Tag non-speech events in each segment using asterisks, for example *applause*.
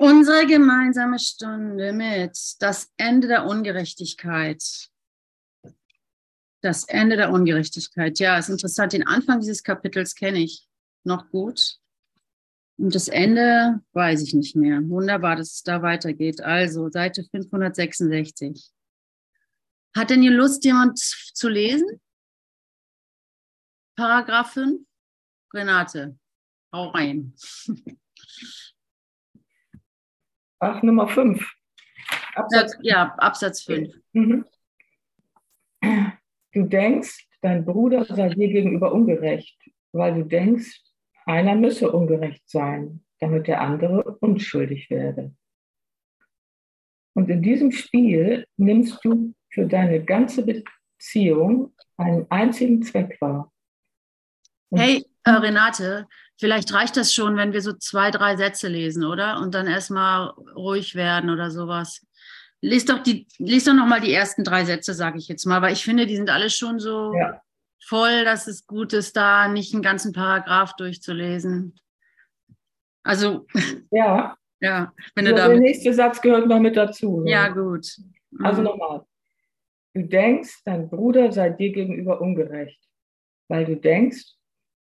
Unsere gemeinsame Stunde mit das Ende der Ungerechtigkeit. Das Ende der Ungerechtigkeit. Ja, ist interessant. Den Anfang dieses Kapitels kenne ich noch gut. Und das Ende weiß ich nicht mehr. Wunderbar, dass es da weitergeht. Also Seite 566. Hat denn hier Lust, jemand zu lesen? Paragraph 5? Renate, hau rein. *laughs* Ach, Nummer 5. Absatz, ja, Absatz 5. Mhm. Du denkst, dein Bruder sei dir gegenüber ungerecht, weil du denkst, einer müsse ungerecht sein, damit der andere unschuldig werde. Und in diesem Spiel nimmst du für deine ganze Beziehung einen einzigen Zweck wahr. Und hey, Renate, Vielleicht reicht das schon, wenn wir so zwei, drei Sätze lesen, oder? Und dann erstmal ruhig werden oder sowas. Lies doch, die, lies doch nochmal die ersten drei Sätze, sage ich jetzt mal, weil ich finde, die sind alle schon so ja. voll, dass es gut ist, da nicht einen ganzen Paragraph durchzulesen. Also, *laughs* ja. Ja, wenn du da. Der nächste Satz gehört noch mit dazu. Ne? Ja, gut. Also mhm. nochmal. Du denkst, dein Bruder sei dir gegenüber ungerecht, weil du denkst,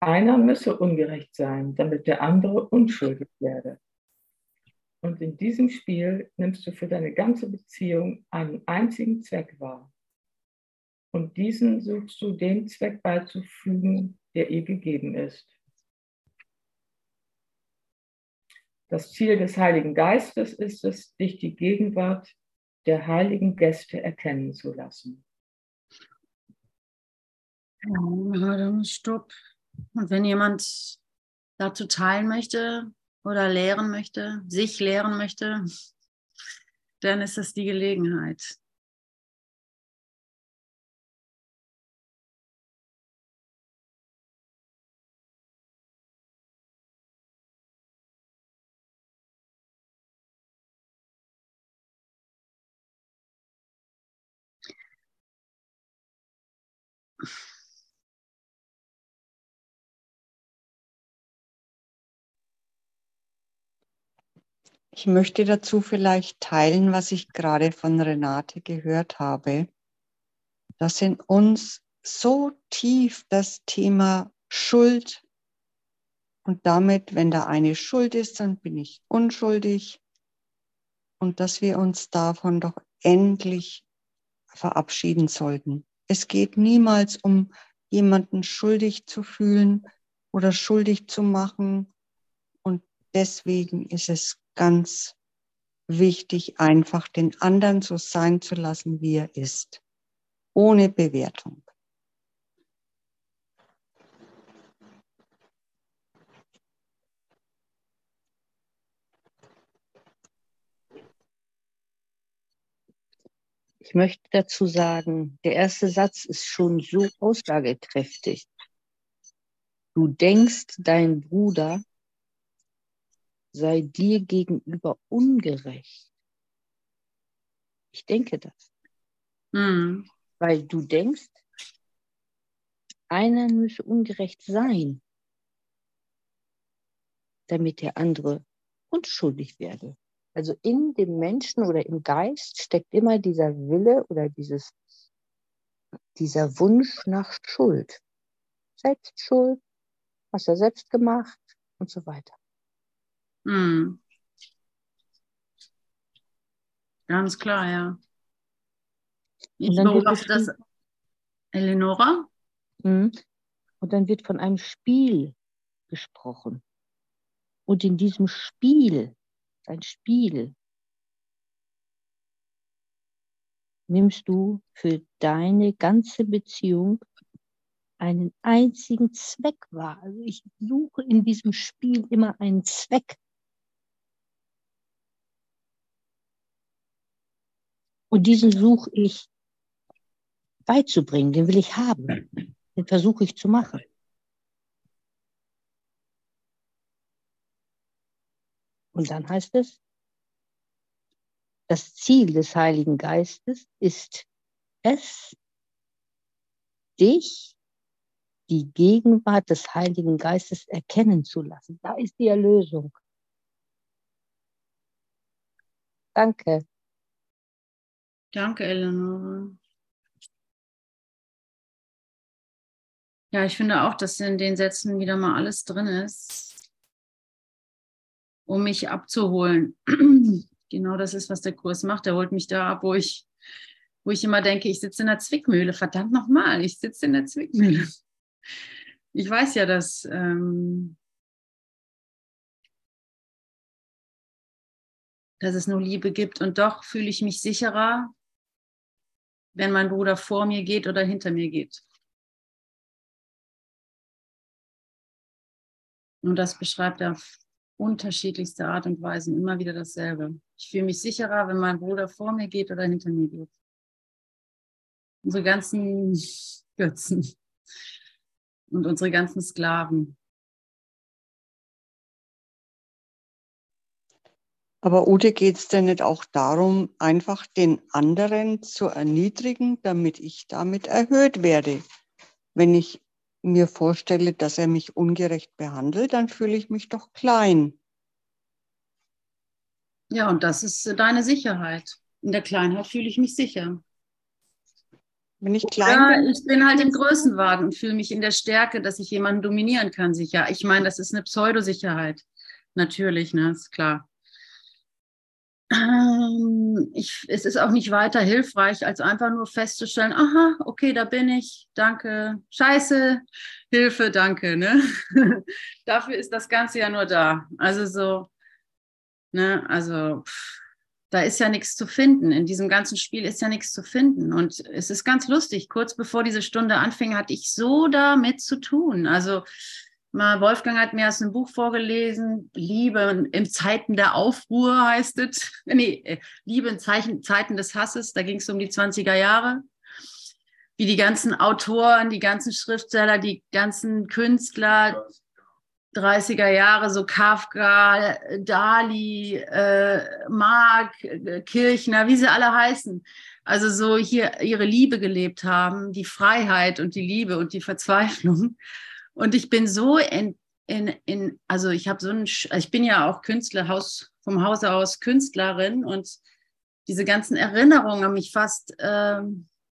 einer müsse ungerecht sein, damit der andere unschuldig werde. Und in diesem Spiel nimmst du für deine ganze Beziehung einen einzigen Zweck wahr. Und diesen suchst du dem Zweck beizufügen, der ihr gegeben ist. Das Ziel des Heiligen Geistes ist es, dich die Gegenwart der heiligen Gäste erkennen zu lassen. Stopp. Und wenn jemand dazu teilen möchte oder lehren möchte, sich lehren möchte, dann ist das die Gelegenheit. Ich möchte dazu vielleicht teilen, was ich gerade von Renate gehört habe, dass in uns so tief das Thema Schuld und damit, wenn da eine Schuld ist, dann bin ich unschuldig und dass wir uns davon doch endlich verabschieden sollten. Es geht niemals um jemanden schuldig zu fühlen oder schuldig zu machen. Und deswegen ist es ganz wichtig, einfach den anderen so sein zu lassen, wie er ist, ohne Bewertung. Ich möchte dazu sagen, der erste Satz ist schon so aussagekräftig. Du denkst, dein Bruder sei dir gegenüber ungerecht. Ich denke das. Mhm. Weil du denkst, einer müsse ungerecht sein, damit der andere unschuldig werde. Also in dem Menschen oder im Geist steckt immer dieser Wille oder dieses, dieser Wunsch nach Schuld. Selbstschuld, was er selbst gemacht und so weiter. Hm. Ganz klar, ja. Ich beobachte das. Eleonora? Hm. Und dann wird von einem Spiel gesprochen. Und in diesem Spiel, ein Spiel, nimmst du für deine ganze Beziehung einen einzigen Zweck wahr. Also ich suche in diesem Spiel immer einen Zweck. Und diesen suche ich beizubringen, den will ich haben. Den versuche ich zu machen. Und dann heißt es, das Ziel des Heiligen Geistes ist es, dich die Gegenwart des Heiligen Geistes erkennen zu lassen. Da ist die Erlösung. Danke. Danke, Eleonore. Ja, ich finde auch, dass in den Sätzen wieder mal alles drin ist, um mich abzuholen. *clears throat* genau das ist, was der Kurs macht. Er holt mich da ab, wo ich, wo ich immer denke, ich sitze in der Zwickmühle. Verdammt nochmal, ich sitze in der Zwickmühle. *laughs* Ich weiß ja, dass ähm, dass es nur Liebe gibt. Und doch fühle ich mich sicherer, wenn mein Bruder vor mir geht oder hinter mir geht. Und das beschreibt er auf unterschiedlichste Art und Weise immer wieder dasselbe. Ich fühle mich sicherer, wenn mein Bruder vor mir geht oder hinter mir geht. Unsere ganzen Götzen und unsere ganzen Sklaven Aber Ute, geht es denn nicht auch darum, einfach den anderen zu erniedrigen, damit ich damit erhöht werde? Wenn ich mir vorstelle, dass er mich ungerecht behandelt, dann fühle ich mich doch klein. Ja, und das ist deine Sicherheit. In der Kleinheit fühle ich mich sicher. Wenn ich klein ja, bin. Ich bin halt im Größenwagen und fühle mich in der Stärke, dass ich jemanden dominieren kann, sicher. Ich meine, das ist eine Pseudosicherheit. Natürlich, ne, ist klar. Ähm, ich, es ist auch nicht weiter hilfreich, als einfach nur festzustellen, aha, okay, da bin ich, danke, scheiße, Hilfe, danke. Ne? *laughs* Dafür ist das Ganze ja nur da. Also so, ne, also da ist ja nichts zu finden. In diesem ganzen Spiel ist ja nichts zu finden. Und es ist ganz lustig, kurz bevor diese Stunde anfing, hatte ich so damit zu tun. Also Mal Wolfgang hat mir aus einem Buch vorgelesen, Liebe in Zeiten der Aufruhr heißt es. *laughs* Nee, äh, Liebe in Zeichen, Zeiten des Hasses, da ging es um die 20er Jahre. Wie die ganzen Autoren, die ganzen Schriftsteller, die ganzen Künstler, 30er Jahre, so Kafka, Dali, äh, Mark, äh, Kirchner, wie sie alle heißen. Also so hier ihre Liebe gelebt haben, die Freiheit und die Liebe und die Verzweiflung. Und ich bin so in, in, in also ich habe so ein, ich bin ja auch Künstler, Haus, vom Hause aus Künstlerin und diese ganzen Erinnerungen haben mich fast äh,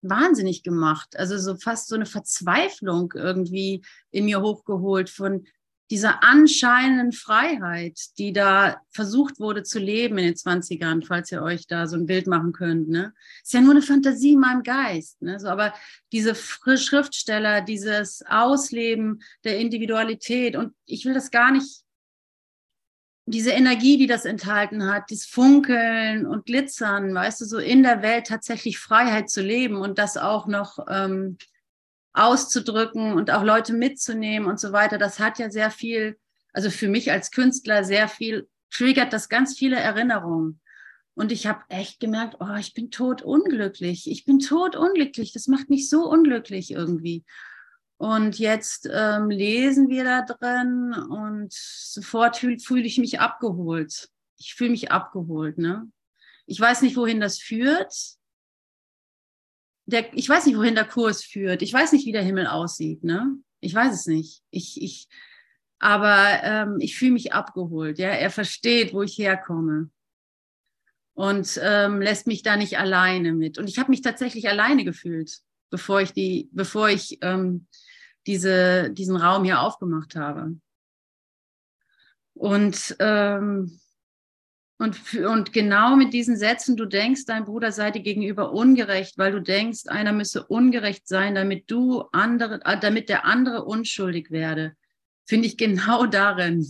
wahnsinnig gemacht. Also so fast so eine Verzweiflung irgendwie in mir hochgeholt von dieser anscheinenden Freiheit, die da versucht wurde zu leben in den 20ern, falls ihr euch da so ein Bild machen könnt. Ne? Ist ja nur eine Fantasie in meinem Geist. Ne? So, aber diese Schriftsteller, dieses Ausleben der Individualität und ich will das gar nicht, diese Energie, die das enthalten hat, das Funkeln und Glitzern, weißt du, so in der Welt tatsächlich Freiheit zu leben und das auch noch ähm, auszudrücken und auch Leute mitzunehmen und so weiter, das hat ja sehr viel, also für mich als Künstler sehr viel, triggert das ganz viele Erinnerungen. Und ich habe echt gemerkt, oh, ich bin tot unglücklich. Ich bin tot unglücklich. Das macht mich so unglücklich irgendwie. Und jetzt ähm, lesen wir da drin und sofort fühle fühl ich mich abgeholt. Ich fühle mich abgeholt. Ne? Ich weiß nicht, wohin das führt der, ich weiß nicht, wohin der Kurs führt. Ich weiß nicht, wie der Himmel aussieht. Ne? Ich weiß es nicht. Ich, ich, aber ähm, ich fühle mich abgeholt. Ja, er versteht, wo ich herkomme und ähm, lässt mich da nicht alleine mit. Und ich habe mich tatsächlich alleine gefühlt, bevor ich die, bevor ich ähm, diese, diesen Raum hier aufgemacht habe. Und ähm, und, und genau mit diesen Sätzen, du denkst, dein Bruder sei dir gegenüber ungerecht, weil du denkst, einer müsse ungerecht sein, damit du andere, äh, damit der andere unschuldig werde, finde ich genau *laughs* darin.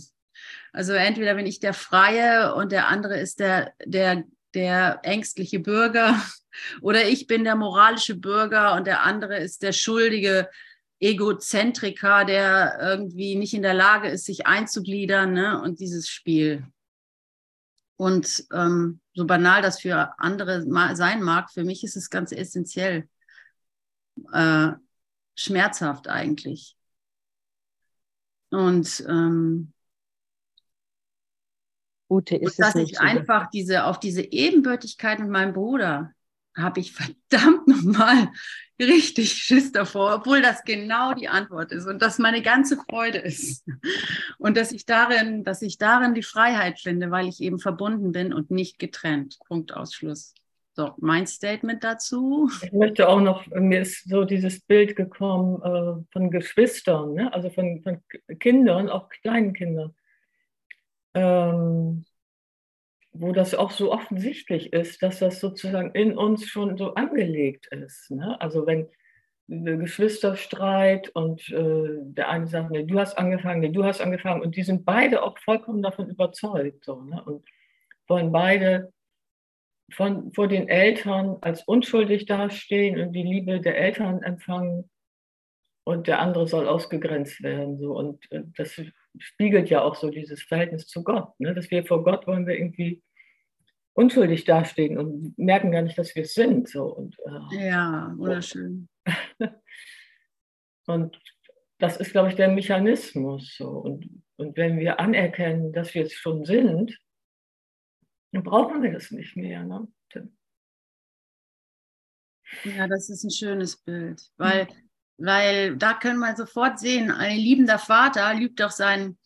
Also entweder bin ich der Freie und der andere ist der, der, der ängstliche Bürger *laughs* oder ich bin der moralische Bürger und der andere ist der schuldige Egozentriker, der irgendwie nicht in der Lage ist, sich einzugliedern ne? und dieses Spiel. Und ähm, so banal das für andere sein mag, für mich ist es ganz essentiell, äh, schmerzhaft eigentlich. Und ähm, Ute, ist und dass ich einfach diese, auf diese Ebenbürtigkeit mit meinem Bruder habe ich verdammt nochmal richtig Schiss davor, obwohl das genau die Antwort ist und das meine ganze Freude ist. Und dass ich darin, dass ich darin die Freiheit finde, weil ich eben verbunden bin und nicht getrennt. Punkt Ausschluss. So, mein Statement dazu. Ich möchte auch noch, mir ist so dieses Bild gekommen äh, von Geschwistern, ne? also von, von Kindern, auch kleinen Kindern. Ähm, wo das auch so offensichtlich ist, dass das sozusagen in uns schon so angelegt ist. Ne? Also wenn Geschwisterstreit und äh, der eine sagt, nee, du hast angefangen, nee, du hast angefangen und die sind beide auch vollkommen davon überzeugt so, ne? und wollen beide von, vor den Eltern als unschuldig dastehen und die Liebe der Eltern empfangen und der andere soll ausgegrenzt werden. So. Und äh, das spiegelt ja auch so dieses Verhältnis zu Gott, ne? dass wir vor Gott wollen wir irgendwie unschuldig dastehen und merken gar nicht, dass wir es sind. So. Und, äh, ja, wunderschön. *laughs* und das ist, glaube ich, der Mechanismus. So. Und, und wenn wir anerkennen, dass wir es schon sind, dann brauchen wir das nicht mehr. Ne? Ja, das ist ein schönes Bild, weil, mhm. Weil da können wir sofort sehen, ein liebender Vater liebt doch seinen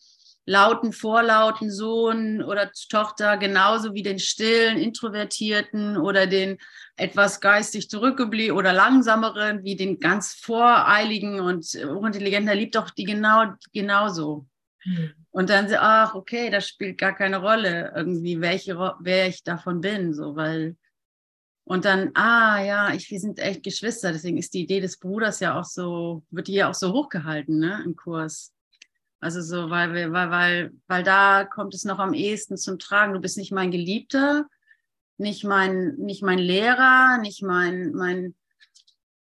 lauten, vorlauten Sohn oder Tochter genauso wie den stillen, introvertierten oder den etwas geistig zurückgeblieben oder langsameren, wie den ganz voreiligen und hochintelligenten. Er liebt doch die genau genauso. Mhm. Und dann, ach, okay, das spielt gar keine Rolle irgendwie, welche, wer ich davon bin, so, weil, und dann, ah, ja, ich, wir sind echt Geschwister, deswegen ist die Idee des Bruders ja auch so, wird die ja auch so hochgehalten, ne, im Kurs. Also so, weil, wir, weil, weil, weil da kommt es noch am ehesten zum Tragen. Du bist nicht mein Geliebter, nicht mein, nicht mein Lehrer, nicht mein, mein,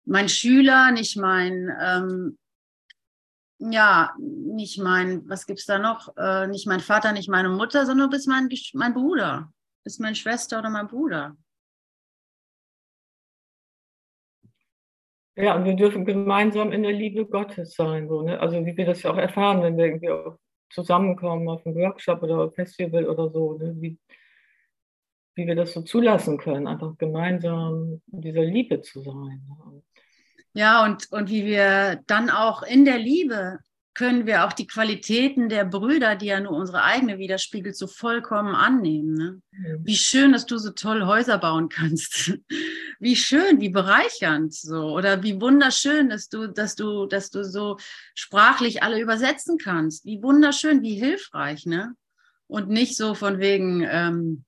mein Schüler, nicht mein, ähm, ja, nicht mein, was gibt's da noch? Äh, nicht mein Vater, nicht meine Mutter, sondern du bist mein, mein Bruder, bist meine Schwester oder mein Bruder. Ja, und wir dürfen gemeinsam in der Liebe Gottes sein. So, ne? Also wie wir das ja auch erfahren, wenn wir irgendwie auch zusammenkommen auf einem Workshop oder Festival oder so, ne? wie, wie wir das so zulassen können, einfach gemeinsam in dieser Liebe zu sein. Ne? Ja, und, und wie wir dann auch in der Liebe können wir auch die Qualitäten der Brüder, die ja nur unsere eigene widerspiegelt, so vollkommen annehmen. Ne? Ja. Wie schön, dass du so toll Häuser bauen kannst. Wie schön, wie bereichernd so. Oder wie wunderschön, dass du, dass du, dass du so sprachlich alle übersetzen kannst. Wie wunderschön, wie hilfreich, ne? Und nicht so von wegen, ähm,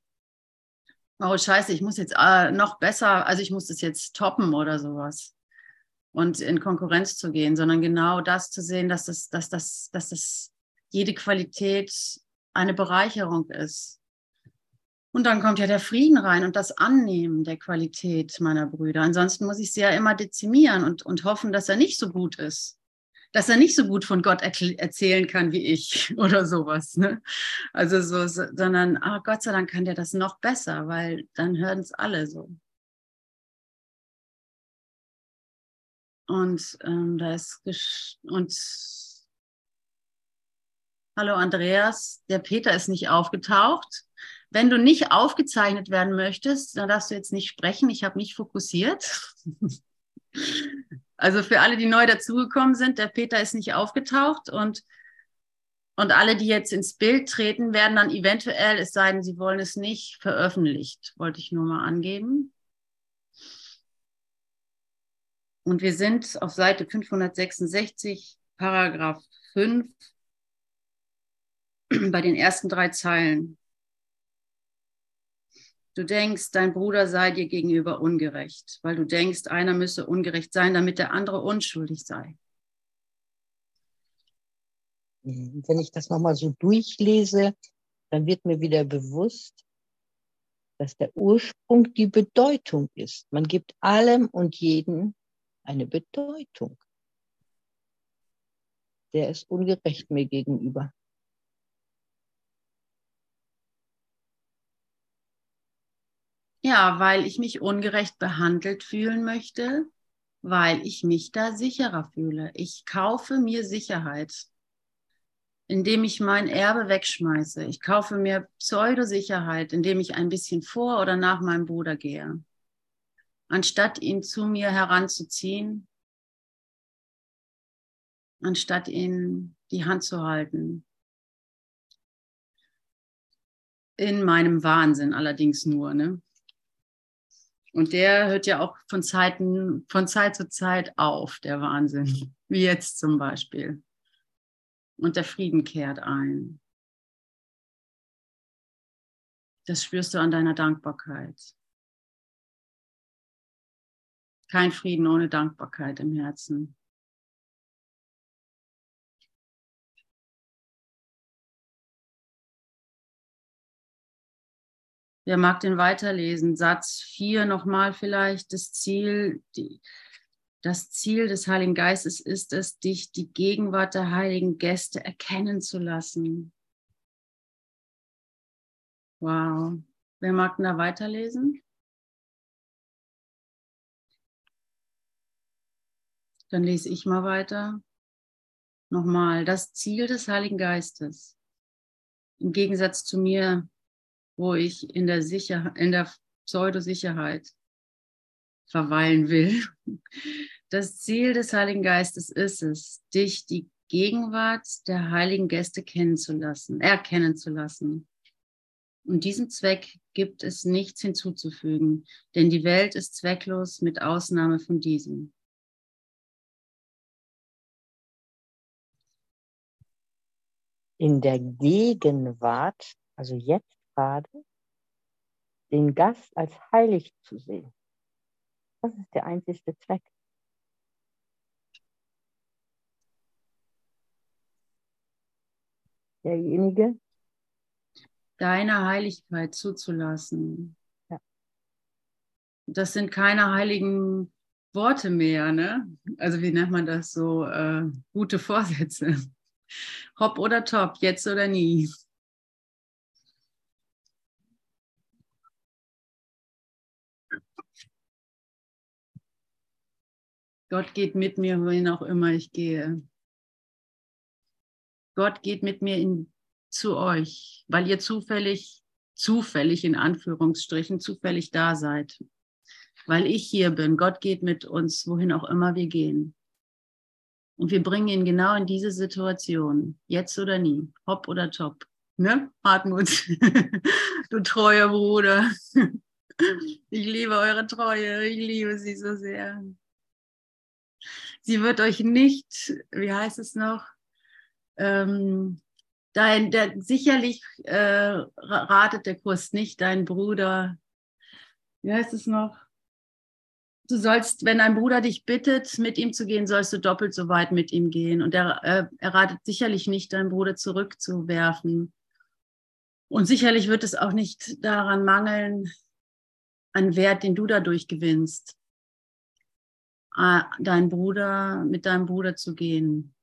oh Scheiße, ich muss jetzt äh, noch besser, also ich muss das jetzt toppen oder sowas und in Konkurrenz zu gehen, sondern genau das zu sehen, dass das, dass das, dass das jede Qualität eine Bereicherung ist. Und dann kommt ja der Frieden rein und das Annehmen der Qualität meiner Brüder. Ansonsten muss ich sie ja immer dezimieren und, und hoffen, dass er nicht so gut ist. Dass er nicht so gut von Gott erzählen kann wie ich *laughs* oder sowas. Ne? Also so, sondern, ah, Gott sei Dank kann der das noch besser, weil dann hören es alle so. Und ähm, da ist und Hallo Andreas, der Peter ist nicht aufgetaucht. Wenn du nicht aufgezeichnet werden möchtest, dann darfst du jetzt nicht sprechen. Ich habe mich fokussiert. *laughs* also für alle, die neu dazugekommen sind, der Peter ist nicht aufgetaucht und und alle, die jetzt ins Bild treten, werden dann eventuell, es sei denn, sie wollen es nicht, veröffentlicht. Wollte ich nur mal angeben. Und wir sind auf Seite 566, Paragraph 5, *clears throat* bei den ersten drei Zeilen. Du denkst, dein Bruder sei dir gegenüber ungerecht, weil du denkst, einer müsse ungerecht sein, damit der andere unschuldig sei. Wenn ich das nochmal so durchlese, dann wird mir wieder bewusst, dass der Ursprung die Bedeutung ist. Man gibt allem und jedem eine Bedeutung. Der ist ungerecht mir gegenüber. Ja, weil ich mich ungerecht behandelt fühlen möchte, weil ich mich da sicherer fühle. Ich kaufe mir Sicherheit, indem ich mein Erbe wegschmeiße. Ich kaufe mir Pseudosicherheit, indem ich ein bisschen vor oder nach meinem Bruder gehe. anstatt ihn zu mir heranzuziehen, anstatt ihn die Hand zu halten. In meinem Wahnsinn allerdings nur, ne? Und der hört ja auch von, Zeiten, von Zeit zu Zeit auf, der Wahnsinn, wie jetzt zum Beispiel. Und der Frieden kehrt ein. Das spürst du an deiner Dankbarkeit. Kein Frieden ohne Dankbarkeit im Herzen. Wer mag den weiterlesen? Satz 4 nochmal vielleicht. Das Ziel, die, das Ziel des Heiligen Geistes ist es, dich die Gegenwart der heiligen Gäste erkennen zu lassen. Wow. Wer mag denn da weiterlesen? Dann lese ich mal weiter. Nochmal, das Ziel des Heiligen Geistes. Im Gegensatz zu mir wo ich in der, Sicher in der Pseudosicherheit verweilen will. Das Ziel des Heiligen Geistes ist es, dich die Gegenwart der heiligen Gäste kennenzulassen, erkennen zu lassen. Und diesem Zweck gibt es nichts hinzuzufügen, denn die Welt ist zwecklos mit Ausnahme von diesem. In der Gegenwart, also jetzt gerade, den Gast als heilig zu sehen. Das ist der einzige Zweck. Derjenige, deine Heiligkeit zuzulassen. Ja. Das sind keine heiligen Worte mehr, ne? Also wie nennt man das so? Äh, gute Vorsätze. Hopp oder top, jetzt oder nie. Gott geht mit mir, wohin auch immer ich gehe. Gott geht mit mir in, zu euch, weil ihr zufällig, zufällig in Anführungsstrichen, zufällig da seid. Weil ich hier bin. Gott geht mit uns, wohin auch immer wir gehen. Und wir bringen ihn genau in diese Situation, jetzt oder nie, hopp oder top. Ne, Hartmut? *laughs* du treuer Bruder. *laughs* Ich liebe eure Treue, ich liebe sie so sehr. Sie wird euch nicht, wie heißt es noch, ähm, dein, der, sicherlich äh, ratet der Kurs nicht dein Bruder, wie heißt es noch? Du sollst, wenn dein Bruder dich bittet, mit ihm zu gehen, sollst du doppelt so weit mit ihm gehen. Und er, äh, er ratet sicherlich nicht, deinen Bruder zurückzuwerfen. Und sicherlich wird es auch nicht daran mangeln, an Wert, den du dadurch gewinnst. Äh, dein Bruder, mit deinem Bruder zu gehen.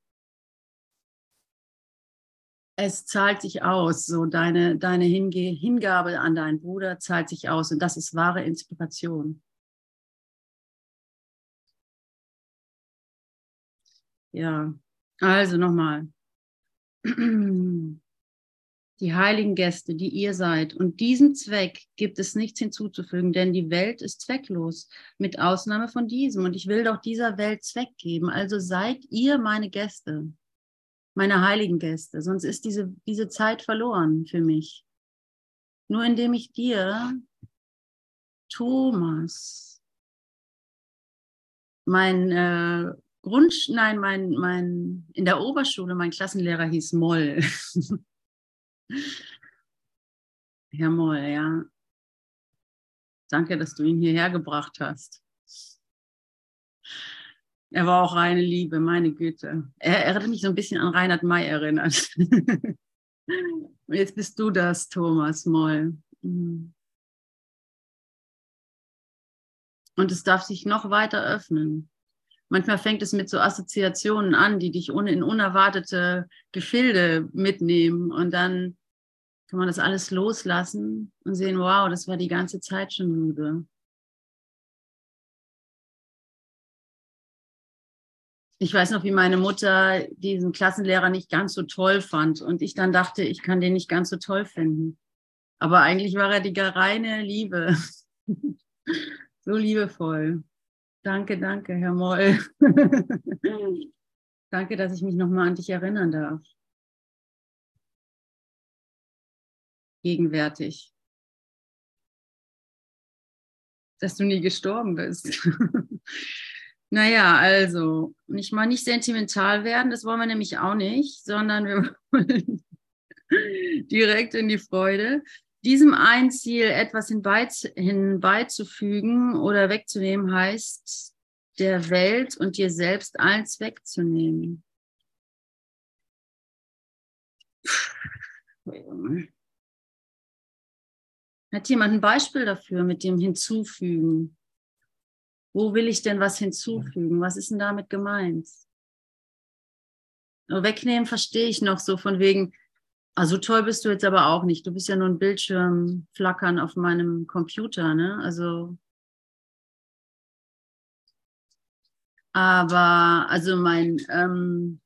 Es zahlt sich aus, so deine, deine Hinge Hingabe an deinen Bruder zahlt sich aus und das ist wahre Inspiration. Ja, also nochmal. *clears throat* die heiligen Gäste, die ihr seid. Und diesem Zweck gibt es nichts hinzuzufügen, denn die Welt ist zwecklos, mit Ausnahme von diesem. Und ich will doch dieser Welt Zweck geben. Also seid ihr meine Gäste, meine heiligen Gäste. Sonst ist diese, diese Zeit verloren für mich. Nur indem ich dir, Thomas, mein äh, Grund, nein, mein, mein, in der Oberschule, mein Klassenlehrer hieß Moll. *laughs* Herr Moll, ja. Danke, dass du ihn hierher gebracht hast. Er war auch reine Liebe, meine Güte. Er, er hat mich so ein bisschen an Reinhard May erinnert. *laughs* Jetzt bist du das, Thomas Moll. Mhm. Und es darf sich noch weiter öffnen. Manchmal fängt es mit so Assoziationen an, die dich in unerwartete Gefilde mitnehmen. Und dann kann man das alles loslassen und sehen, wow, das war die ganze Zeit schon Liebe. Ich weiß noch, wie meine Mutter diesen Klassenlehrer nicht ganz so toll fand und ich dann dachte, ich kann den nicht ganz so toll finden. Aber eigentlich war er die reine Liebe. *laughs* So liebevoll. Danke, danke, Herr Moll. *laughs* danke, dass ich mich nochmal an dich erinnern darf. Gegenwärtig. Dass du nie gestorben bist. *laughs* naja, also, nicht mal nicht sentimental werden, das wollen wir nämlich auch nicht, sondern wir wollen *laughs* direkt in die Freude diesem ein Ziel etwas hinbeizufügen oder wegzunehmen, heißt, der Welt und dir selbst eins wegzunehmen. Hat jemand ein Beispiel dafür mit dem Hinzufügen? Wo will ich denn was hinzufügen? Was ist denn damit gemeint? Wegnehmen verstehe ich noch so von wegen, also toll bist du jetzt aber auch nicht. Du bist ja nur ein Bildschirm flackern auf meinem Computer, ne? Also. Aber, also mein, ähm,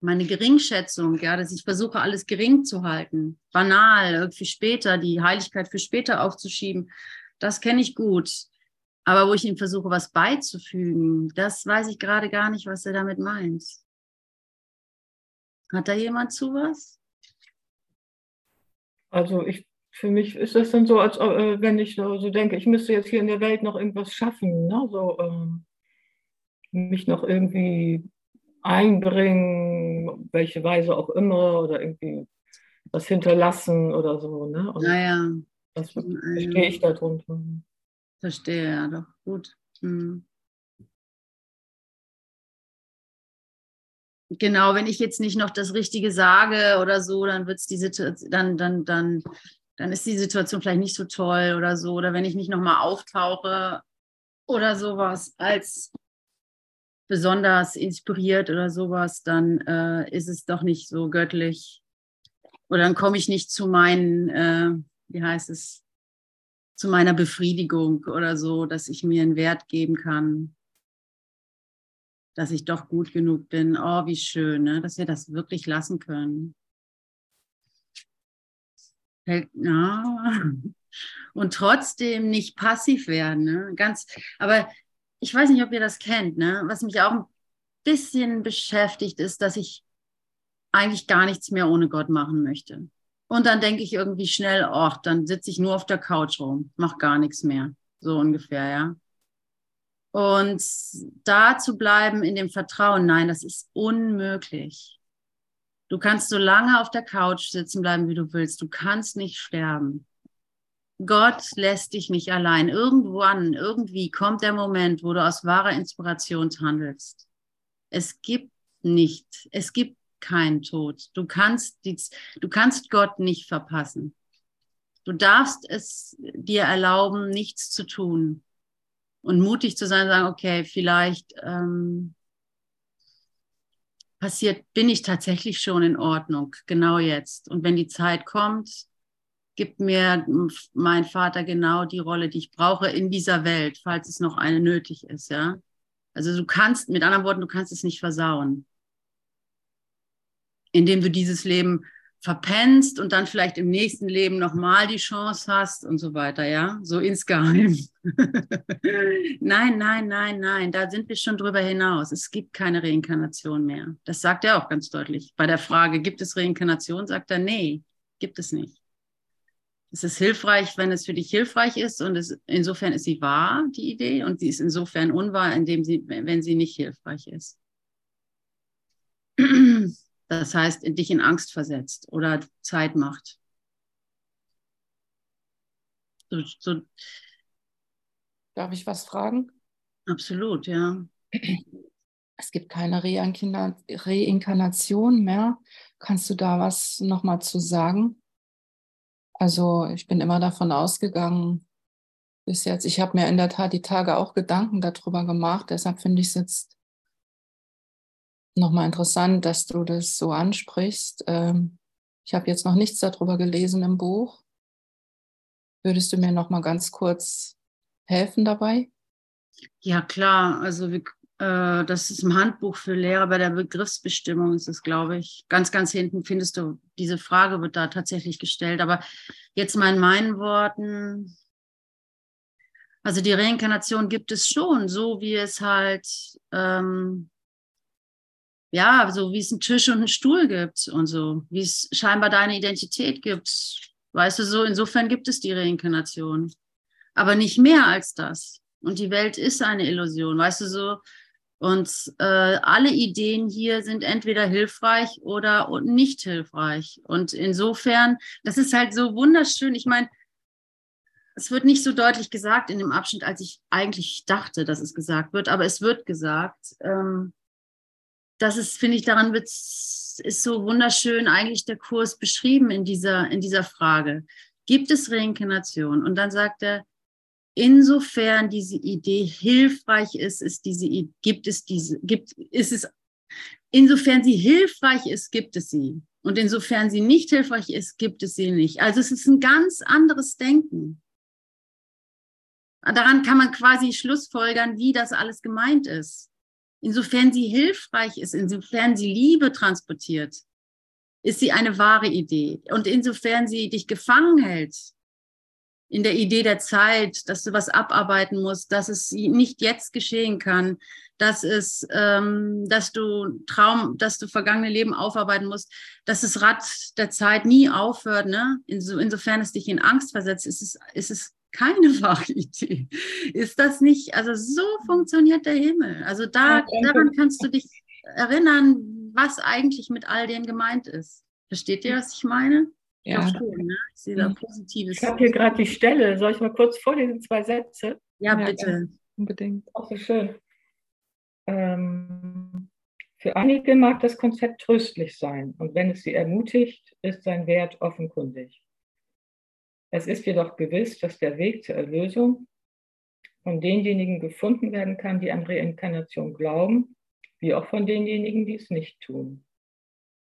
meine Geringschätzung, ja, dass ich versuche, alles gering zu halten, banal, irgendwie später, die Heiligkeit für später aufzuschieben, das kenne ich gut. Aber wo ich ihm versuche, was beizufügen, das weiß ich gerade gar nicht, was er damit meint. Hat da jemand zu was? Also ich, für mich ist das dann so, als äh, wenn ich so, so, denke, ich müsste jetzt hier in der Welt noch irgendwas schaffen, ne? so, ähm, mich noch irgendwie einbringen, welche Weise auch immer, oder irgendwie was hinterlassen oder so. Ne? Und naja. Das verstehe ich darunter. Verstehe, ja, doch, gut. Hm. Genau, wenn ich jetzt nicht noch das Richtige sage oder so, dann wird's die Situation, dann, dann, dann, dann ist die Situation vielleicht nicht so toll oder so. Oder wenn ich nicht nochmal auftauche oder sowas als besonders inspiriert oder sowas, dann äh, ist es doch nicht so göttlich. Oder dann komme ich nicht zu meinen, äh, wie heißt es, zu meiner Befriedigung oder so, dass ich mir einen Wert geben kann dass ich doch gut genug bin. Oh, wie schön, ne? dass wir das wirklich lassen können. Und trotzdem nicht passiv werden. Ne? Ganz, aber ich weiß nicht, ob ihr das kennt. Ne? Was mich auch ein bisschen beschäftigt, ist, dass ich eigentlich gar nichts mehr ohne Gott machen möchte. Und dann denke ich irgendwie schnell, ach, dann sitze ich nur auf der Couch rum, mach gar nichts mehr. So ungefähr, ja. Und da zu bleiben in dem Vertrauen, nein, das ist unmöglich. Du kannst so lange auf der Couch sitzen bleiben, wie du willst. Du kannst nicht sterben. Gott lässt dich nicht allein. Irgendwann, irgendwie kommt der Moment, wo du aus wahrer Inspiration handelst. Es gibt nicht, es gibt keinen Tod. Du kannst, die, du kannst Gott nicht verpassen. Du darfst es dir erlauben, nichts zu tun und mutig zu sein, sagen, okay, vielleicht ähm, passiert, bin ich tatsächlich schon in Ordnung, genau jetzt. Und wenn die Zeit kommt, gibt mir mein Vater genau die Rolle, die ich brauche in dieser Welt, falls es noch eine nötig ist, ja. Also du kannst, mit anderen Worten, du kannst es nicht versauen, indem du dieses Leben verpennst und dann vielleicht im nächsten Leben nochmal die Chance hast und so weiter, ja, so insgeheim. *laughs* nein, nein, nein, nein, da sind wir schon drüber hinaus. Es gibt keine Reinkarnation mehr. Das sagt er auch ganz deutlich. Bei der Frage, gibt es Reinkarnation, sagt er, nee, gibt es nicht. Es ist hilfreich, wenn es für dich hilfreich ist und es, insofern ist sie wahr, die Idee, und sie ist insofern unwahr, indem sie, wenn sie nicht hilfreich ist. Das heißt, dich in Angst versetzt oder Zeit macht. So, so. Darf ich was fragen? Absolut, ja. Es gibt keine Reinkarnation mehr. Kannst du da was nochmal zu sagen? Also ich bin immer davon ausgegangen, bis jetzt, ich habe mir in der Tat die Tage auch Gedanken darüber gemacht, deshalb finde ich es jetzt nochmal interessant, dass du das so ansprichst. Ähm, ich habe jetzt noch nichts darüber gelesen im Buch. Würdest du mir noch mal ganz kurz helfen dabei? Ja, klar. Also wir, äh, das ist im Handbuch für Lehrer bei der Begriffsbestimmung ist es, glaube ich. Ganz, ganz hinten findest du, diese Frage wird da tatsächlich gestellt. Aber jetzt mal in meinen Worten. Also die Reinkarnation gibt es schon, so wie es halt, ähm, ja, so wie es einen Tisch und einen Stuhl gibt und so, wie es scheinbar deine Identität gibt. Weißt du, so insofern gibt es die Reinkarnation. Aber nicht mehr als das. Und die Welt ist eine Illusion, weißt du so. Und äh, alle Ideen hier sind entweder hilfreich oder nicht hilfreich. Und insofern, das ist halt so wunderschön. Ich meine, es wird nicht so deutlich gesagt in dem Abschnitt, als ich eigentlich dachte, dass es gesagt wird, aber es wird gesagt. Ähm, das ist, finde ich, daran ist so wunderschön eigentlich der Kurs beschrieben in dieser, in dieser Frage. Gibt es Reinkarnation? Und dann sagt er, insofern diese Idee hilfreich ist, ist diese, gibt es diese, gibt, ist es, insofern sie hilfreich ist, gibt es sie. Und insofern sie nicht hilfreich ist, gibt es sie nicht. Also es ist ein ganz anderes Denken. Daran kann man quasi schlussfolgern, wie das alles gemeint ist. Insofern sie hilfreich ist, insofern sie Liebe transportiert, ist sie eine wahre Idee. Und insofern sie dich gefangen hält in der Idee der Zeit, dass du was abarbeiten musst, dass es nicht jetzt geschehen kann, dass es, ähm, dass du Traum, dass du vergangene Leben aufarbeiten musst, dass das Rad der Zeit nie aufhört. Ne? Inso, insofern es dich in Angst versetzt, ist es, ist es keine *laughs* wahre Idee. Ist das nicht, also so funktioniert der Himmel. Also da, daran kannst du dich erinnern, was eigentlich mit all dem gemeint ist. Versteht ihr, was ich meine? Ja. Ich, schon, ne? ich sehe da Positives. Ich habe hier gerade die Stelle. Soll ich mal kurz vorlesen, zwei Sätze? Ja, bitte. Ja, unbedingt. Auch so schön. Ähm, für einige mag das Konzept tröstlich sein und wenn es sie ermutigt, ist sein Wert offenkundig. Es ist jedoch gewiss, dass der Weg zur Erlösung von denjenigen gefunden werden kann, die an Reinkarnation glauben, wie auch von denjenigen, die es nicht tun.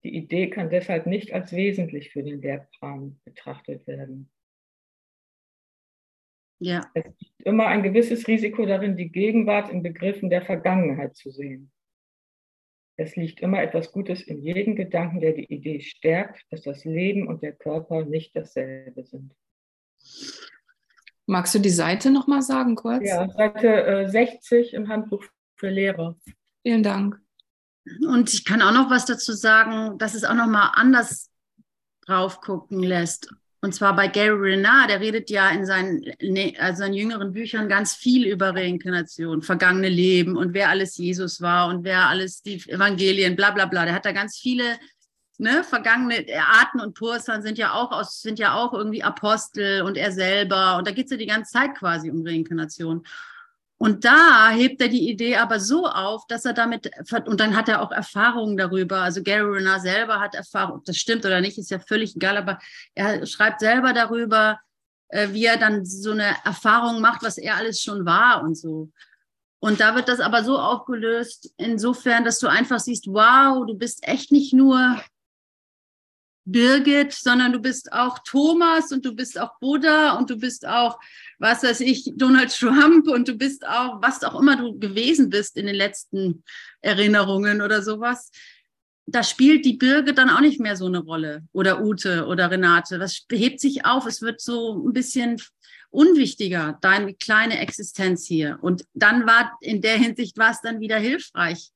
Die Idee kann deshalb nicht als wesentlich für den Lehrplan betrachtet werden. Ja. Es gibt immer ein gewisses Risiko darin, die Gegenwart in Begriffen der Vergangenheit zu sehen. Es liegt immer etwas Gutes in jedem Gedanken, der die Idee stärkt, dass das Leben und der Körper nicht dasselbe sind. Magst du die Seite nochmal sagen, kurz? Ja, Seite äh, 60 im Handbuch für Lehrer. Vielen Dank. Und ich kann auch noch was dazu sagen, dass es auch nochmal anders drauf gucken lässt. Und zwar bei Gary Renard, der redet ja in seinen, also in jüngeren Büchern ganz viel über Reinkarnation, vergangene Leben und wer alles Jesus war und wer alles die Evangelien, bla bla bla. Der hat da ganz viele ne, vergangene Arten und Pursan sind ja auch aus, sind ja auch irgendwie Apostel und er selber. Und da geht es ja die ganze Zeit quasi um Reinkarnation. Und da hebt er die Idee aber so auf, dass er damit, und dann hat er auch Erfahrungen darüber. Also Gary Renard selber hat Erfahrung, ob das stimmt oder nicht, ist ja völlig egal, aber er schreibt selber darüber, äh, wie er dann so eine Erfahrung macht, was er alles schon war und so. Und da wird das aber so aufgelöst, insofern, dass du einfach siehst, wow, du bist echt nicht nur Birgit, sondern du bist auch Thomas und du bist auch Buddha und du bist auch, was weiß ich, Donald Trump und du bist auch, was auch immer du gewesen bist in den letzten Erinnerungen oder sowas. Da spielt die Birgit dann auch nicht mehr so eine Rolle oder Ute oder Renate. Das hebt sich auf. Es wird so ein bisschen unwichtiger, deine kleine Existenz hier. Und dann war in der Hinsicht war es dann wieder hilfreich,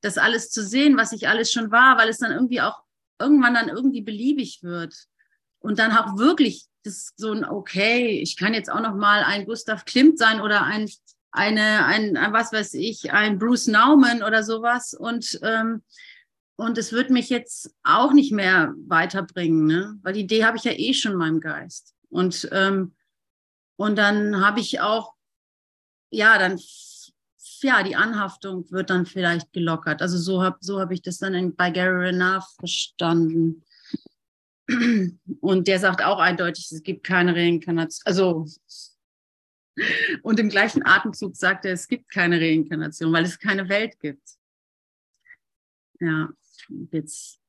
das alles zu sehen, was ich alles schon war, weil es dann irgendwie auch irgendwann dann irgendwie beliebig wird. Und dann auch wirklich das so ein okay, ich kann jetzt auch noch mal ein Gustav Klimt sein oder ein eine ein, ein was weiß ich ein Bruce Nauman oder sowas. Und ähm, und es wird mich jetzt auch nicht mehr weiterbringen, ne? weil die Idee habe ich ja eh schon in meinem Geist. Und ähm, und dann habe ich auch ja dann ja, die Anhaftung wird dann vielleicht gelockert. Also so habe so hab ich das dann in, bei Gary Renard verstanden. Und der sagt auch eindeutig, es gibt keine Reinkarnation. Also, und im gleichen Atemzug sagt er, es gibt keine Reinkarnation, weil es keine Welt gibt. Ja, jetzt.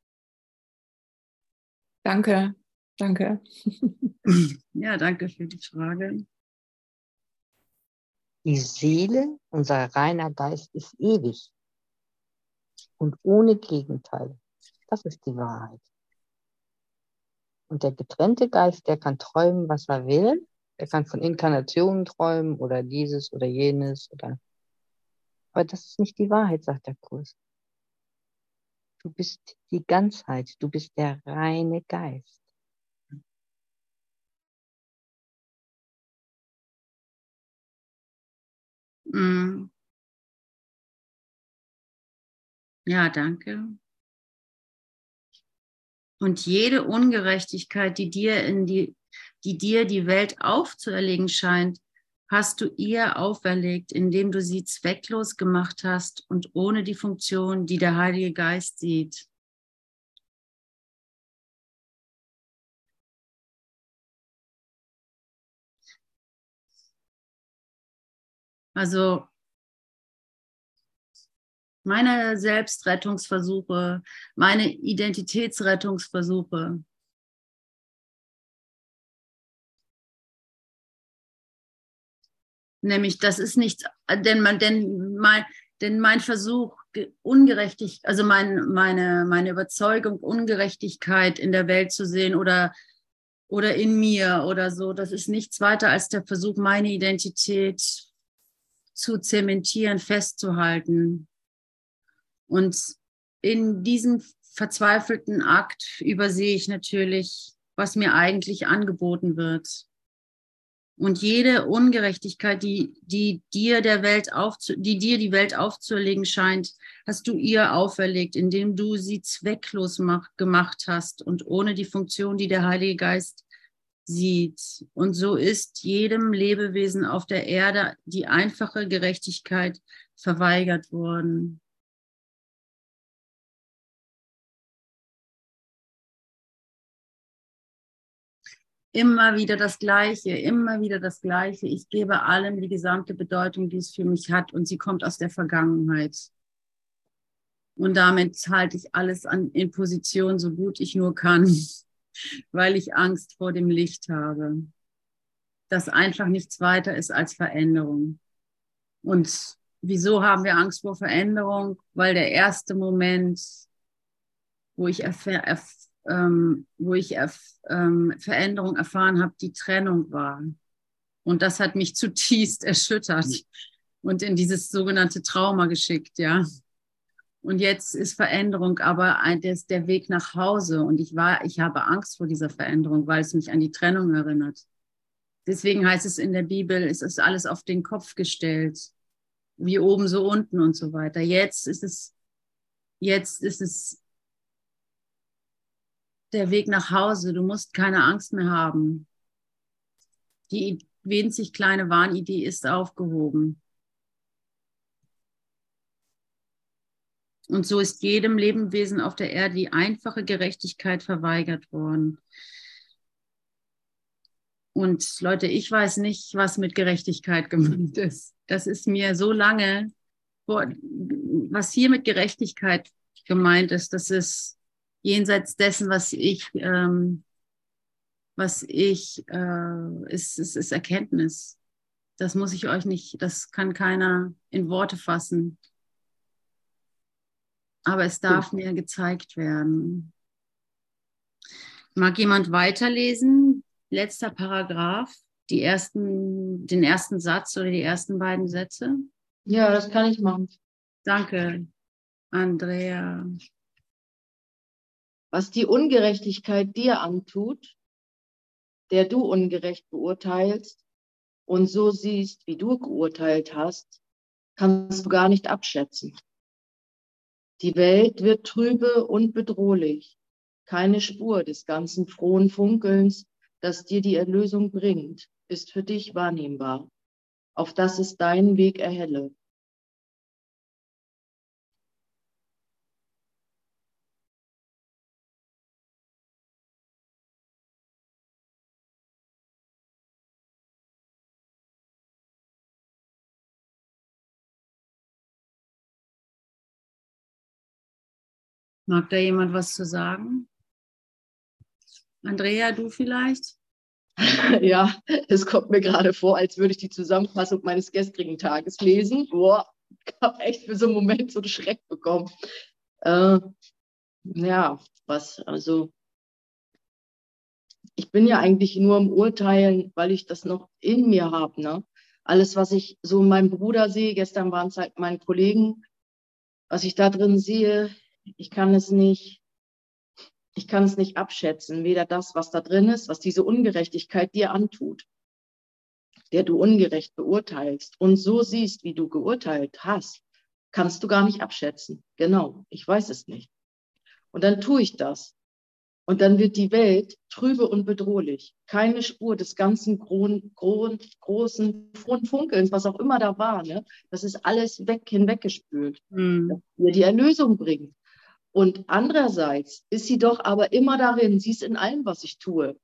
Danke, danke. Ja, danke für die Frage. Die Seele, unser reiner Geist, ist ewig und ohne Gegenteil. Das ist die Wahrheit. Und der getrennte Geist, der kann träumen, was er will, Er kann von Inkarnationen träumen oder dieses oder jenes oder. Aber das ist nicht die Wahrheit, sagt der Kurs. Du bist die Ganzheit, du bist der reine Geist. Mm. Ja, danke. Und jede Ungerechtigkeit, die dir in die, die dir die Welt aufzuerlegen scheint, hast du ihr auferlegt, indem du sie zwecklos gemacht hast und ohne die Funktion, die der Heilige Geist sieht. Also meine Selbstrettungsversuche, meine Identitätsrettungsversuche. Nämlich, das ist nichts, denn, man, denn, mein, denn mein Versuch, ungerechtig, also mein, meine, meine Überzeugung, Ungerechtigkeit in der Welt zu sehen oder, oder in mir oder so, das ist nichts weiter als der Versuch, meine Identität zu zementieren, festzuhalten. Und in diesem verzweifelten Akt übersehe ich natürlich, was mir eigentlich angeboten wird. Und jede Ungerechtigkeit, die, die dir der Welt aufzu, die dir die Welt aufzuerlegen scheint, hast du ihr auferlegt, indem du sie zwecklos mach, gemacht hast und ohne die Funktion, die der Heilige Geist sieht. Und so ist jedem Lebewesen auf der Erde die einfache Gerechtigkeit verweigert worden. Immer wieder das Gleiche, immer wieder das Gleiche. Ich gebe allem die gesamte Bedeutung, die es für mich hat, und sie kommt aus der Vergangenheit. Und damit halte ich alles an, in Position, so gut ich nur kann, weil ich Angst vor dem Licht habe. Das einfach nichts weiter ist als Veränderung. Und wieso haben wir Angst vor Veränderung? Weil der erste Moment, wo ich erf- ähm, wo ich erf ähm, Veränderung erfahren habe, die Trennung war. Und das hat mich zutiefst *laughs* erschüttert und in dieses sogenannte Trauma geschickt, ja. Und jetzt ist Veränderung aber ein, das der Weg nach Hause. Und ich war, ich habe Angst vor dieser Veränderung, weil es mich an die Trennung erinnert. Deswegen heißt es in der Bibel, es ist alles auf den Kopf gestellt. Wie oben, so unten und so weiter. Jetzt ist es, jetzt ist es der Weg nach Hause. Du musst keine Angst mehr haben. Die winzig kleine Wahnidee ist aufgehoben. Und so ist jedem Lebewesen auf der Erde die einfache Gerechtigkeit verweigert worden. Und Leute, ich weiß nicht, was mit Gerechtigkeit *laughs* gemeint ist. Das ist mir so lange, was hier mit Gerechtigkeit gemeint ist, das ist jenseits dessen, was ich, ähm, was ich, äh, ist, ist, ist Erkenntnis. Das muss ich euch nicht, das kann keiner in Worte fassen. Aber es darf mir gezeigt werden. Mag jemand weiterlesen? Letzter Paragraph, die ersten, den ersten Satz oder die ersten beiden Sätze? Ja, das kann ich machen. Danke, Andrea. Was die Ungerechtigkeit dir antut, der du ungerecht beurteilst und so siehst, wie du geurteilt hast, kannst du gar nicht abschätzen. Die Welt wird trübe und bedrohlich. Keine Spur des ganzen frohen Funkelns, das dir die Erlösung bringt, ist für dich wahrnehmbar, auf dass es deinen Weg erhelle. Mag da jemand was zu sagen? Andrea, du vielleicht? *laughs* Ja, es kommt mir gerade vor, als würde ich die Zusammenfassung meines gestrigen Tages lesen. Boah, ich habe echt für so einen Moment so einen Schreck bekommen. Äh, ja, was, also ich bin ja eigentlich nur im Urteilen, weil ich das noch in mir habe. Ne? Alles, was ich so in meinem Bruder sehe, gestern waren es halt meine Kollegen, was ich da drin sehe, ich kann es nicht, ich kann es nicht abschätzen. Weder das, was da drin ist, was diese Ungerechtigkeit dir antut, der du ungerecht beurteilst und so siehst, wie du geurteilt hast, kannst du gar nicht abschätzen. Genau, ich weiß es nicht. Und dann tue ich das. Und dann wird die Welt trübe und bedrohlich. Keine Spur des ganzen gro gro großen Funkelns, was auch immer da war. Ne? Das ist alles weg, hinweggespült. Mhm. Die Erlösung bringt. Und andererseits ist sie doch aber immer darin, sie ist in allem, was ich tue.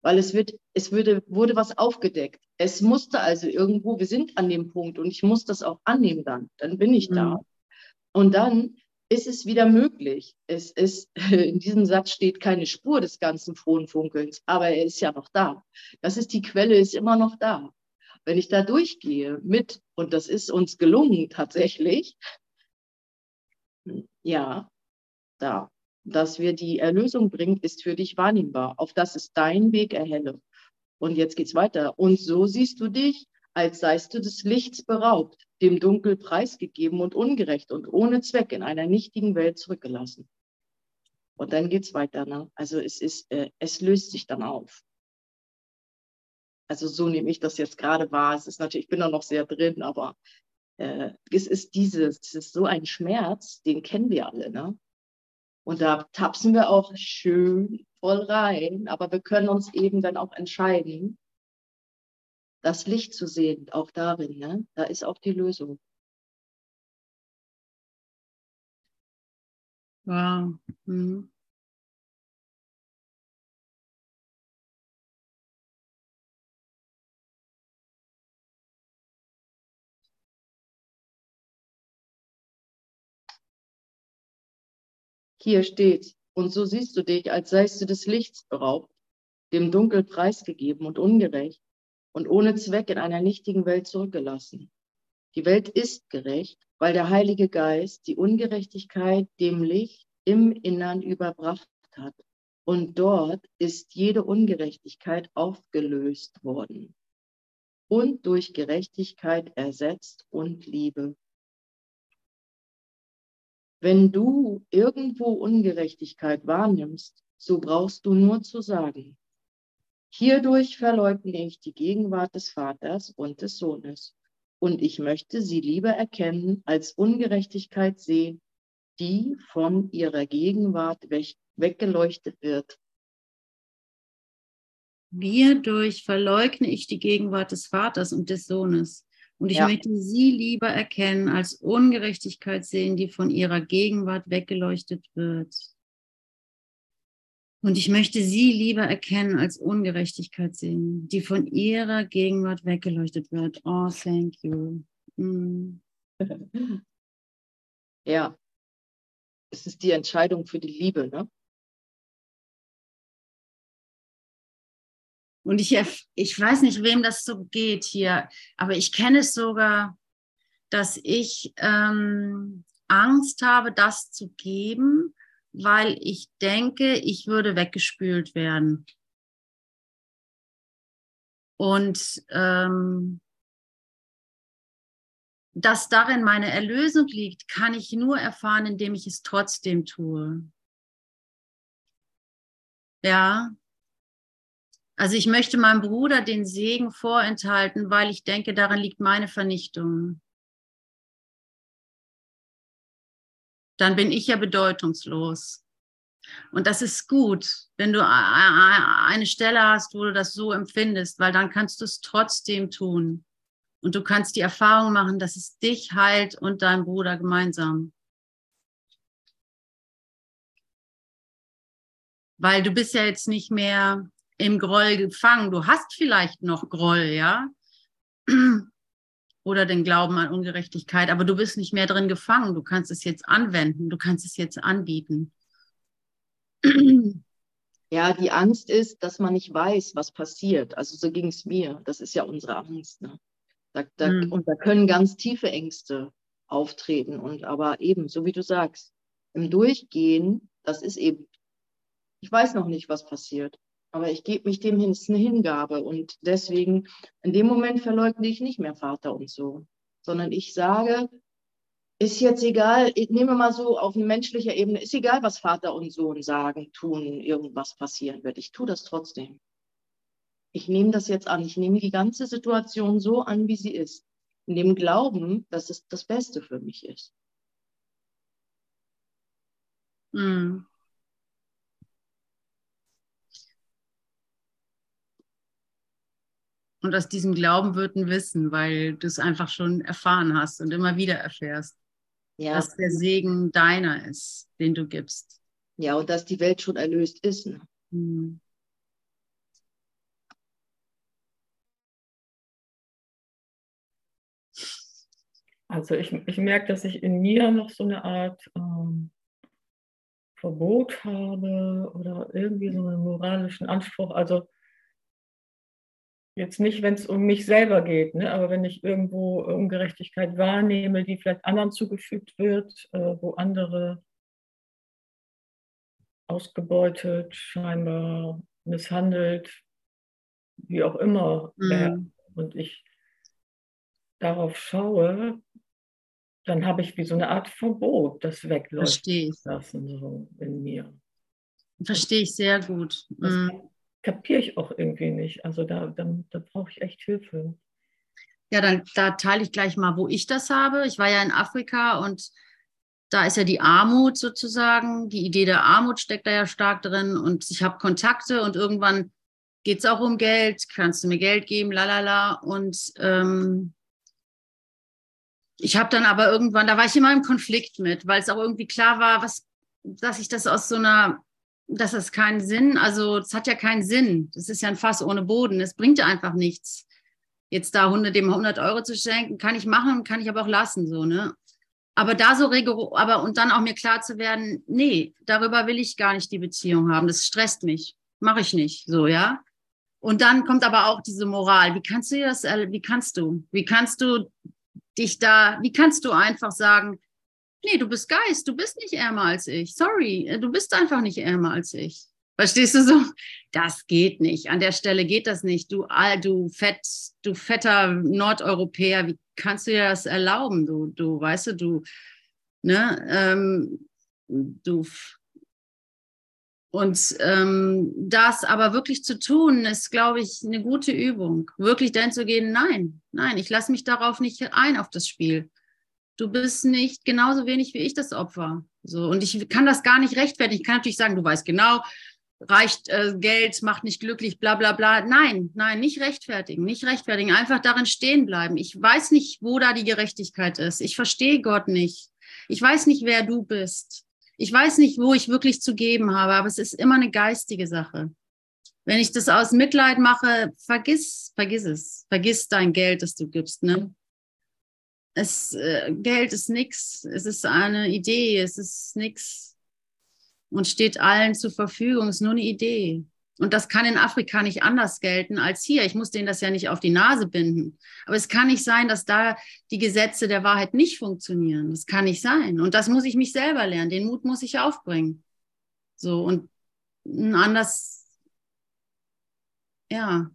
Weil es wird, es würde, wurde was aufgedeckt. Es musste also irgendwo, wir sind an dem Punkt und ich muss das auch annehmen dann. Dann bin ich mhm. da. Und dann ist es wieder möglich. Es ist, *laughs* in diesem Satz steht keine Spur des ganzen frohen Funkelns, aber er ist ja noch da. Das ist die Quelle, ist immer noch da. Wenn ich da durchgehe mit, und das ist uns gelungen tatsächlich, ja, da, dass wir die Erlösung bringen, ist für dich wahrnehmbar. Auf das ist dein Weg erhelle. Und jetzt geht's weiter. Und so siehst du dich, als seist du des Lichts beraubt, dem Dunkel preisgegeben und ungerecht und ohne Zweck in einer nichtigen Welt zurückgelassen. Und dann geht es weiter. Ne? Also es ist, äh, es löst sich dann auf. Also so nehme ich das jetzt gerade wahr. Es ist natürlich, ich bin da noch sehr drin, aber äh, es ist dieses, es ist so ein Schmerz, den kennen wir alle. Ne? Und da tapsen wir auch schön voll rein, aber wir können uns eben dann auch entscheiden, das Licht zu sehen, auch darin, ne? da ist auch die Lösung. Wow. Mhm. Hier steht, und so siehst du dich, als seist du des Lichts beraubt, dem Dunkel preisgegeben und ungerecht und ohne Zweck in einer nichtigen Welt zurückgelassen. Die Welt ist gerecht, weil der Heilige Geist die Ungerechtigkeit dem Licht im Innern überbracht hat. Und dort ist jede Ungerechtigkeit aufgelöst worden und durch Gerechtigkeit ersetzt und Liebe. Wenn du irgendwo Ungerechtigkeit wahrnimmst, so brauchst du nur zu sagen, Hierdurch verleugne ich die Gegenwart des Vaters und des Sohnes. Und ich möchte sie lieber erkennen als Ungerechtigkeit sehen, die von ihrer Gegenwart weg, weggeleuchtet wird. Hierdurch verleugne ich die Gegenwart des Vaters und des Sohnes. Und ich ja. möchte sie lieber erkennen als Ungerechtigkeit sehen, die von ihrer Gegenwart weggeleuchtet wird. Und ich möchte sie lieber erkennen als Ungerechtigkeit sehen, die von ihrer Gegenwart weggeleuchtet wird. Oh, thank you. Mm. *laughs* Ja, es ist die Entscheidung für die Liebe, ne? Und ich, ich weiß nicht, wem das so geht hier, aber ich kenne es sogar, dass ich ähm, Angst habe, das zu geben, weil ich denke, ich würde weggespült werden. Und ähm, dass darin meine Erlösung liegt, kann ich nur erfahren, indem ich es trotzdem tue. Ja. Also ich möchte meinem Bruder den Segen vorenthalten, weil ich denke, darin liegt meine Vernichtung. dann bin ich ja bedeutungslos. Und das ist gut, wenn du eine Stelle hast, wo du das so empfindest, weil dann kannst du es trotzdem tun. Und du kannst die Erfahrung machen, dass es dich heilt und dein Bruder gemeinsam. Weil du bist ja jetzt nicht mehr im Groll gefangen. Du hast vielleicht noch Groll, ja *clears throat* oder den Glauben an Ungerechtigkeit, aber du bist nicht mehr drin gefangen. Du kannst es jetzt anwenden, du kannst es jetzt anbieten. *clears throat* Ja, die Angst ist, dass man nicht weiß, was passiert. Also so ging es mir. Das ist ja unsere Angst. Ne? Da, da, mhm. Und da können ganz tiefe Ängste auftreten. Und aber eben, so wie du sagst, im Durchgehen, das ist eben, ich weiß noch nicht, was passiert. Aber ich gebe mich dem hin, ist eine Hingabe. Und deswegen, in dem Moment verleugne ich nicht mehr Vater und Sohn, sondern ich sage, ist jetzt egal, ich nehme mal so auf menschlicher Ebene, ist egal, was Vater und Sohn sagen, tun, irgendwas passieren wird. Ich tue das trotzdem. Ich nehme das jetzt an. Ich nehme die ganze Situation so an, wie sie ist. In dem Glauben, dass es das Beste für mich ist. Mhm. Und aus diesem Glauben wird ein Wissen, weil du es einfach schon erfahren hast und immer wieder erfährst, Ja. dass der Segen deiner ist, den du gibst. ja, und dass die Welt schon erlöst ist. Ne? Mhm. Also ich, ich merke, dass ich in mir noch so eine Art ähm, Verbot habe oder irgendwie so einen moralischen Anspruch. Also jetzt nicht, wenn es um mich selber geht, ne? aber wenn ich irgendwo Ungerechtigkeit wahrnehme, die vielleicht anderen zugefügt wird, äh, wo andere ausgebeutet, scheinbar misshandelt, wie auch immer Mhm. werden, und ich darauf schaue, dann habe ich wie so eine Art Verbot, das wegläuft Verstehe ich. lassen so in mir. Verstehe ich sehr gut. Das Mhm. Kapiere ich auch irgendwie nicht. Also da, da, da brauche ich echt Hilfe. Ja, dann da teile ich gleich mal, wo ich das habe. Ich war ja in Afrika und da ist ja die Armut sozusagen. Die Idee der Armut steckt da ja stark drin und ich habe Kontakte und irgendwann geht es auch um Geld. Kannst du mir Geld geben? Lalala. Und ähm, ich habe dann aber irgendwann, da war ich immer im Konflikt mit, weil es auch irgendwie klar war, was, dass ich das aus so einer, das keinen Sinn, also es hat ja keinen Sinn. Das ist ja ein Fass ohne Boden. Es bringt ja einfach nichts jetzt da 100, dem 100 Euro zu schenken, kann ich machen, kann ich aber auch lassen, so, ne? Aber da so rigoros, aber und dann auch mir klar zu werden, nee, darüber will ich gar nicht die Beziehung haben. Das stresst mich. Mache ich nicht, so, ja? Und dann kommt aber auch diese Moral. Wie kannst du das, wie kannst du, wie kannst du dich da, wie kannst du einfach sagen, nee, du bist Geist, du bist nicht ärmer als ich. Sorry, du bist einfach nicht ärmer als ich. Verstehst du so? Das geht nicht. An der Stelle geht das nicht. Du, du fett, du fetter Nordeuropäer, wie kannst du dir das erlauben? Du, du, weißt du, du, ne, ähm, du. Und ähm, das aber wirklich zu tun, ist, glaube ich, eine gute Übung. Wirklich dann zu gehen, nein, nein, ich lasse mich darauf nicht ein, auf das Spiel. Du bist nicht genauso wenig wie ich das Opfer. So, und ich kann das gar nicht rechtfertigen. Ich kann natürlich sagen, du weißt genau, reicht äh, Geld, macht nicht glücklich, bla bla bla. Nein, nein, nicht rechtfertigen, nicht rechtfertigen, einfach darin stehen bleiben. Ich weiß nicht, wo da die Gerechtigkeit ist. Ich verstehe Gott nicht. Ich weiß nicht, wer du bist. Ich weiß nicht, wo ich wirklich zu geben habe, aber es ist immer eine geistige Sache. Wenn ich das aus Mitleid mache, vergiss, vergiss es. Vergiss dein Geld, das du gibst. Ne? Es, äh, Geld ist nichts. Es ist eine Idee. Es ist nichts und steht allen zur Verfügung. Es ist nur eine Idee. Und das kann in Afrika nicht anders gelten als hier. Ich muss denen das ja nicht auf die Nase binden. Aber es kann nicht sein, dass da die Gesetze der Wahrheit nicht funktionieren. Das kann nicht sein. Und das muss ich mich selber lernen. Den Mut muss ich aufbringen. So und anders, ja,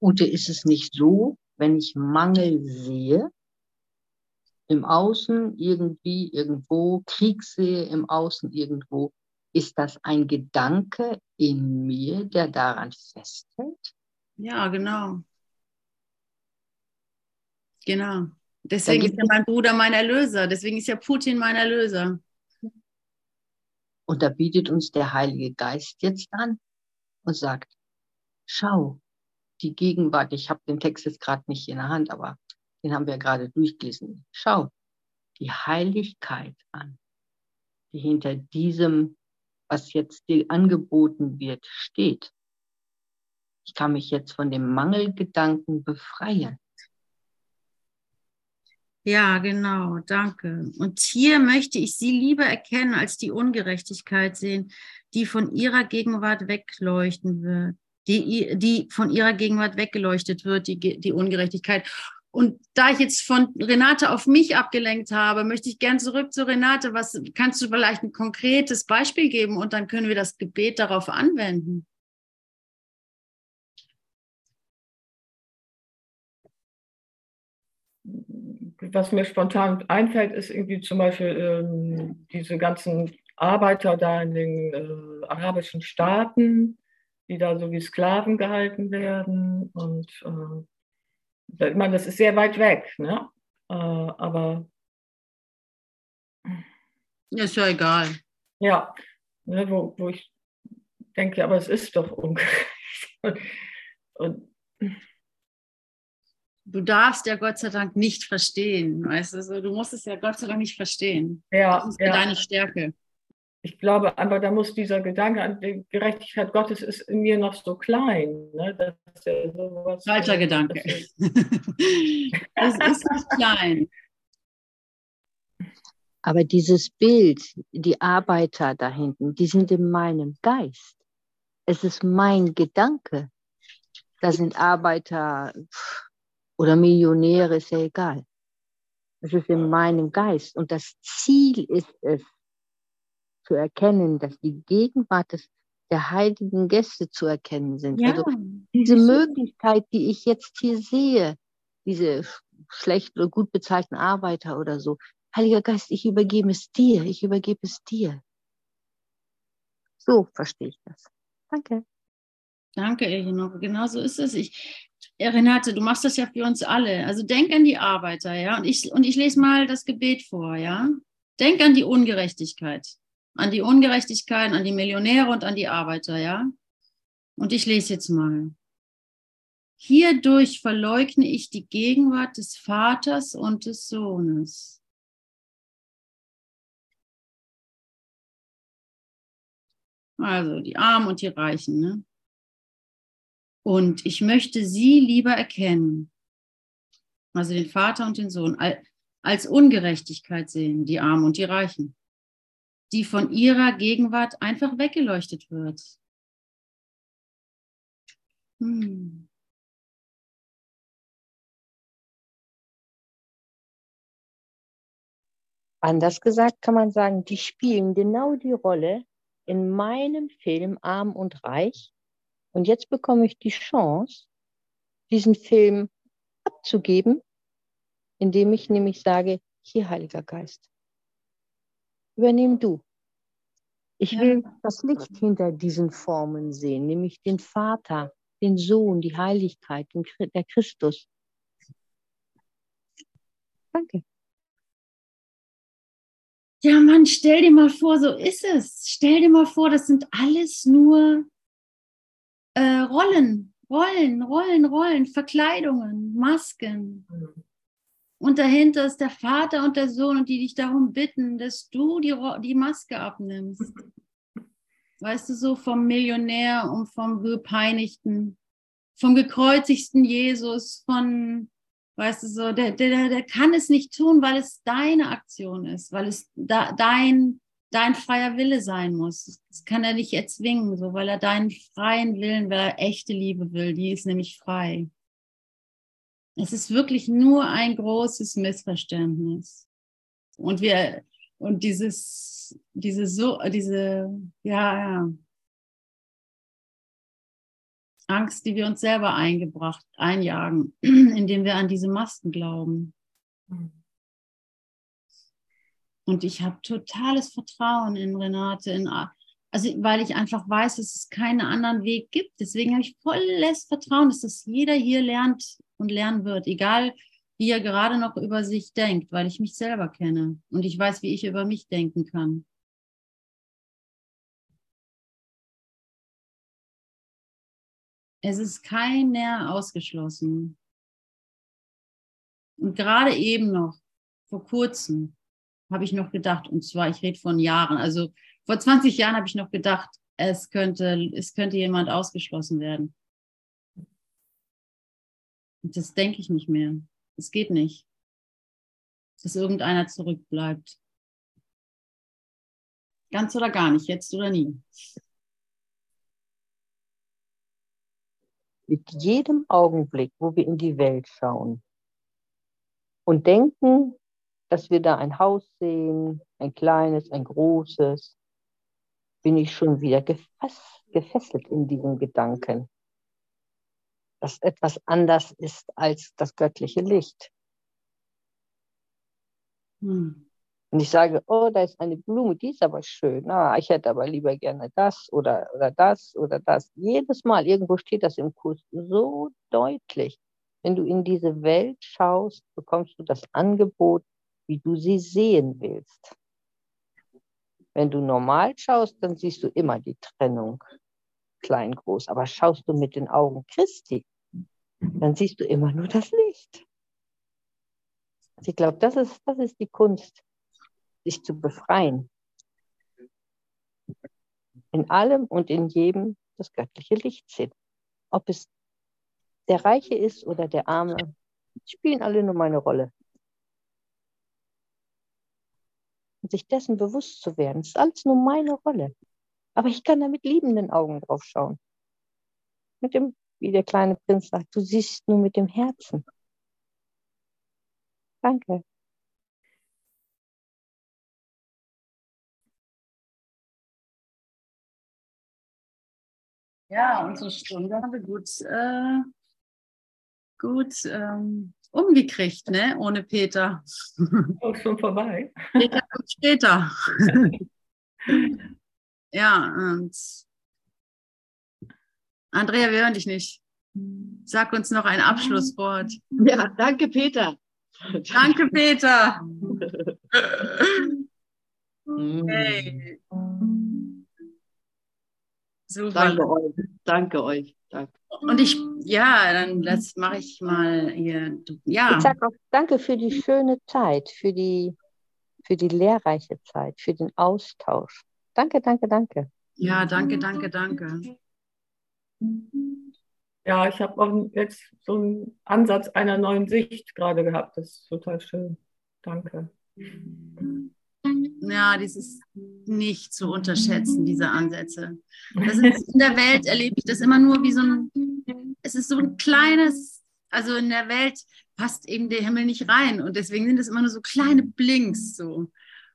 Ute, ist es nicht so, wenn ich Mangel sehe, im Außen irgendwie, irgendwo, Krieg sehe im Außen irgendwo, ist das ein Gedanke in mir, der daran festhält? ja, genau. Genau. Deswegen ist ja mein Bruder mein Erlöser. Deswegen ist ja Putin mein Erlöser. Und da bietet uns der Heilige Geist jetzt an und sagt, schau, die Gegenwart, ich habe den Text jetzt gerade nicht in der Hand, aber den haben wir gerade durchgelesen. Schau die Heiligkeit an, die hinter diesem, was jetzt dir angeboten wird, steht. Ich kann mich jetzt von dem Mangelgedanken befreien. Ja, genau, danke. Und hier möchte ich sie lieber erkennen, als die Ungerechtigkeit sehen, die von ihrer Gegenwart wegleuchten wird, die, die von ihrer Gegenwart weggeleuchtet wird, die, die Ungerechtigkeit. Und da ich jetzt von Renate auf mich abgelenkt habe, möchte ich gern zurück zu Renate. Was kannst du vielleicht ein konkretes Beispiel geben und dann können wir das Gebet darauf anwenden? Was mir spontan einfällt, ist irgendwie zum Beispiel ähm, diese ganzen Arbeiter da in den äh, arabischen Staaten, die da so wie Sklaven gehalten werden und äh, ich meine, das ist sehr weit weg, ne? Äh, aber. Ist ja egal. Ja, ne, wo, wo ich denke, aber es ist doch ungerecht. *laughs* und, du darfst ja Gott sei Dank nicht verstehen. Weißt du, du musst es ja Gott sei Dank nicht verstehen. Ja, das ist ja. deine Stärke. Ich glaube aber, da muss dieser Gedanke an die Gerechtigkeit Gottes ist in mir noch so klein. Ne? Das ja sowas, Falscher Gedanke. Das *laughs* ist nicht klein. Aber dieses Bild, die Arbeiter da hinten, die sind in meinem Geist. Es ist mein Gedanke. Da sind Arbeiter oder Millionäre, ist ja egal. Es ist in meinem Geist. Und das Ziel ist es, zu erkennen, dass die Gegenwart des, der heiligen Gäste zu erkennen sind. Ja. Also diese Möglichkeit, die ich jetzt hier sehe, diese schlecht oder gut bezahlten Arbeiter oder so, Heiliger Geist, ich übergebe es dir, ich übergebe es dir. So verstehe ich das. Danke. Danke, Eleonore. Genau so ist es. Ich, Renate, du machst das ja für uns alle. Also denk an die Arbeiter, ja. Und ich, und ich lese mal das Gebet vor, ja. Denk an die Ungerechtigkeit. An die Ungerechtigkeit, an die Millionäre und an die Arbeiter, ja. Und ich lese jetzt mal. Hierdurch verleugne ich die Gegenwart des Vaters und des Sohnes. Also die Armen und die Reichen. Ne? Und ich möchte sie lieber erkennen, also den Vater und den Sohn, als Ungerechtigkeit sehen, die Armen und die Reichen, die von ihrer Gegenwart einfach weggeleuchtet wird. Hm. Anders gesagt kann man sagen, die spielen genau die Rolle, in meinem Film Arm und Reich. Und jetzt bekomme ich die Chance, diesen Film abzugeben, indem ich nämlich sage, hier Heiliger Geist, übernimm du. Ich ja. will das Licht hinter diesen Formen sehen, nämlich den Vater, den Sohn, die Heiligkeit, der Christus. Danke. Ja, Mann, stell dir mal vor, so ist es. Stell dir mal vor, das sind alles nur äh, Rollen, Rollen, Rollen, Rollen, Verkleidungen, Masken. Und dahinter ist der Vater und der Sohn und die dich darum bitten, dass du die, die Maske abnimmst. Weißt du, so vom Millionär und vom gepeinigten, vom gekreuzigsten Jesus, von Weißt du so, der, der, der kann es nicht tun, weil es deine Aktion ist, weil es da, dein, dein freier Wille sein muss. Das kann er nicht erzwingen, so, weil er deinen freien Willen, weil er echte Liebe will, die ist nämlich frei. Es ist wirklich nur ein großes Missverständnis. Und wir, und dieses, diese so, diese, ja, ja, Angst, die wir uns selber eingebracht, einjagen, *clears throat* indem wir an diese Masken glauben. Und ich habe totales Vertrauen in Renate, in, also weil ich einfach weiß, dass es keinen anderen Weg gibt. Deswegen habe ich volles Vertrauen, dass das jeder hier lernt und lernen wird, egal wie er gerade noch über sich denkt, weil ich mich selber kenne und ich weiß, wie ich über mich denken kann. Es ist keiner ausgeschlossen. Und gerade eben noch, vor kurzem, habe ich noch gedacht, und zwar, ich rede von Jahren, also vor 20 Jahren habe ich noch gedacht, es könnte, es könnte jemand ausgeschlossen werden. Und das denke ich nicht mehr. Es geht nicht, dass irgendeiner zurückbleibt. Ganz oder gar nicht, jetzt oder nie. mit jedem Augenblick, wo wir in die Welt schauen und denken, dass wir da ein Haus sehen, ein kleines, ein großes, bin ich schon wieder gefesselt in diesem Gedanken, dass etwas anders ist als das göttliche Licht. Hm. Und ich sage, oh, da ist eine Blume, die ist aber schön. Ah, ich hätte aber lieber gerne das oder, oder das oder das. Jedes Mal, irgendwo steht das im Kurs so deutlich. Wenn du in diese Welt schaust, bekommst du das Angebot, wie du sie sehen willst. Wenn du normal schaust, dann siehst du immer die Trennung klein, groß. Aber schaust du mit den Augen Christi, dann siehst du immer nur das Licht. Ich glaube, das ist, das ist die Kunst, sich zu befreien. In allem und in jedem das göttliche Licht sehen. Ob es der Reiche ist oder der Arme, spielen alle nur meine Rolle. Und sich dessen bewusst zu werden, ist alles nur meine Rolle. Aber ich kann da mit liebenden Augen drauf schauen. Mit dem, wie der kleine Prinz sagt, du siehst nur mit dem Herzen. Danke. Ja, unsere Stunde haben wir gut, äh, gut ähm, umgekriegt, ne? Ohne Peter. *laughs* Auch schon vorbei. Peter kommt später. *laughs* ja, und Andrea, wir hören dich nicht. Sag uns noch ein Abschlusswort. Ja, danke, Peter. Danke, Peter. *laughs* Hey. Super. Danke euch. Danke euch. Danke. Und ich, ja, dann das mache ich mal hier. Ja. Ich sage auch danke für die schöne Zeit, für die, für die lehrreiche Zeit, für den Austausch. Danke, danke, danke. Ja, danke, danke, danke. Ja, ich habe auch jetzt so einen Ansatz einer neuen Sicht gerade gehabt. Das ist total schön. Danke. Ja, das ist nicht zu unterschätzen, diese Ansätze. Ist, in der Welt erlebe ich das immer nur wie so ein, es ist so ein kleines, also in der Welt passt eben der Himmel nicht rein und deswegen sind es immer nur so kleine Blinks so.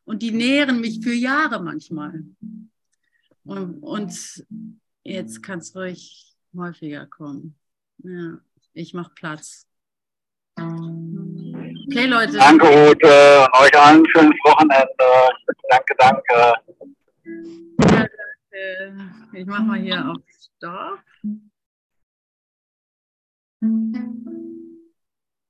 Und die nähren mich für Jahre manchmal. Und, und jetzt kann es ruhig häufiger kommen. Ja, ich mache Platz. Okay, Leute. Danke, Ute. Euch allen ein schönes Wochenende. Danke, danke. Ja, danke. Ich mache mal hier auf Stopp.